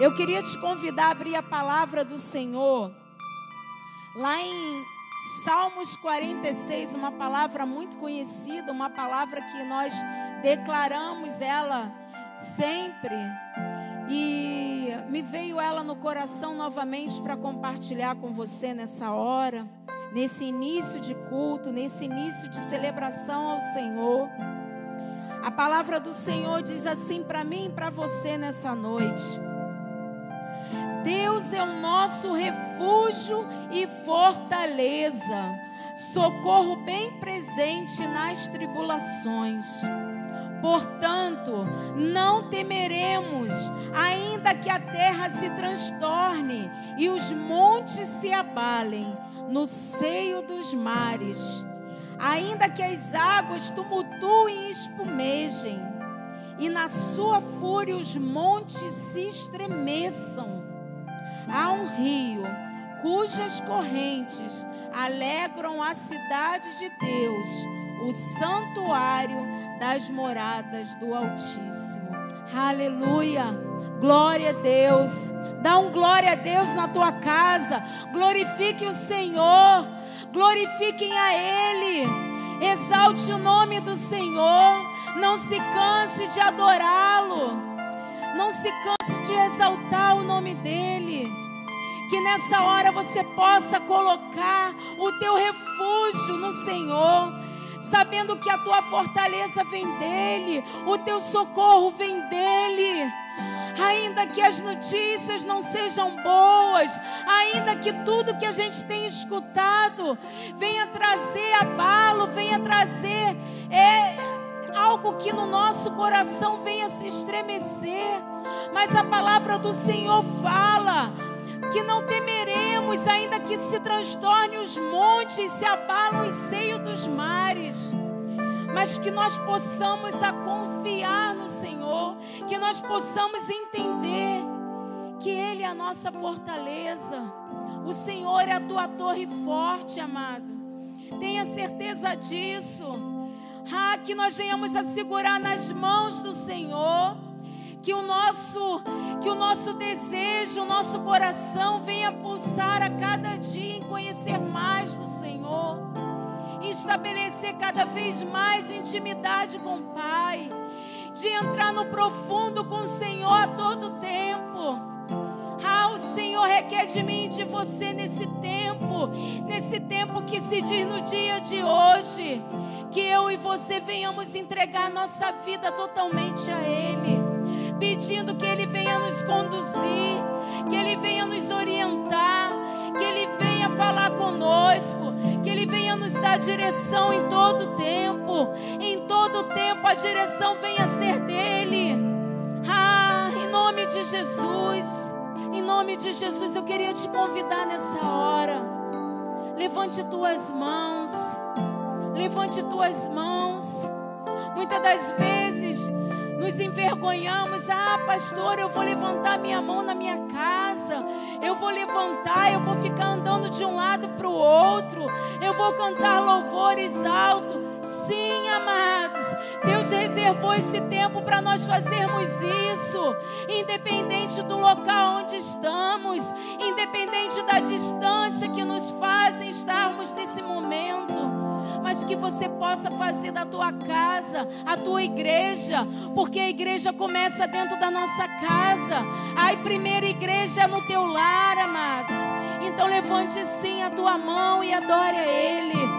Eu queria te convidar a abrir a palavra do Senhor lá em Salmos 46, uma palavra muito conhecida, uma palavra que nós declaramos ela sempre. E me veio ela no coração novamente para compartilhar com você nessa hora, nesse início de culto, nesse início de celebração ao Senhor. A palavra do Senhor diz assim para mim e para você nessa noite. Deus é o nosso refúgio e fortaleza, socorro bem presente nas tribulações. Portanto, não temeremos, ainda que a terra se transtorne e os montes se abalem no seio dos mares, ainda que as águas tumultuem e espumejem, e na sua fúria os montes se estremeçam. Há um rio cujas correntes alegram a cidade de Deus, o santuário das moradas do Altíssimo. Aleluia! Glória a Deus. Dá um glória a Deus na tua casa. Glorifique o Senhor. Glorifiquem a Ele. Exalte o nome do Senhor. Não se canse de adorá-lo. Não se canse de exaltar o nome dEle. Que nessa hora você possa colocar o teu refúgio no Senhor sabendo que a tua fortaleza vem dele, o teu socorro vem dele. Ainda que as notícias não sejam boas, ainda que tudo que a gente tem escutado venha trazer abalo, venha trazer é, algo que no nosso coração venha se estremecer, mas a palavra do Senhor fala que não temeremos, ainda que se transtorne os montes, se abalam os seios dos mares, mas que nós possamos a confiar no Senhor, que nós possamos entender que Ele é a nossa fortaleza, o Senhor é a tua torre forte, amado. Tenha certeza disso. Ah, que nós venhamos a segurar nas mãos do Senhor que o nosso que o nosso desejo, o nosso coração venha pulsar a cada dia em conhecer mais do Senhor, em estabelecer cada vez mais intimidade com o Pai, de entrar no profundo com o Senhor a todo tempo. Ah, o Senhor requer de mim e de você nesse tempo, nesse tempo que se diz no dia de hoje, que eu e você venhamos entregar nossa vida totalmente a Ele nos conduzir, que Ele venha nos orientar, que Ele venha falar conosco, que Ele venha nos dar direção em todo tempo. Em todo tempo a direção venha ser dEle. Ah, em nome de Jesus, em nome de Jesus, eu queria te convidar nessa hora. Levante tuas mãos, levante tuas mãos. Muitas das vezes nos envergonhamos. Ah, pastor, eu vou levantar minha mão na minha casa. Eu vou levantar, eu vou ficar andando de um lado para o outro. Eu vou cantar louvores altos. Sim, amados, Deus reservou esse tempo para nós fazermos isso, independente do local onde estamos, independente da distância que nos fazem estarmos nesse momento mas que você possa fazer da tua casa a tua igreja, porque a igreja começa dentro da nossa casa. A primeira igreja é no teu lar, amados. Então levante sim a tua mão e adore a Ele.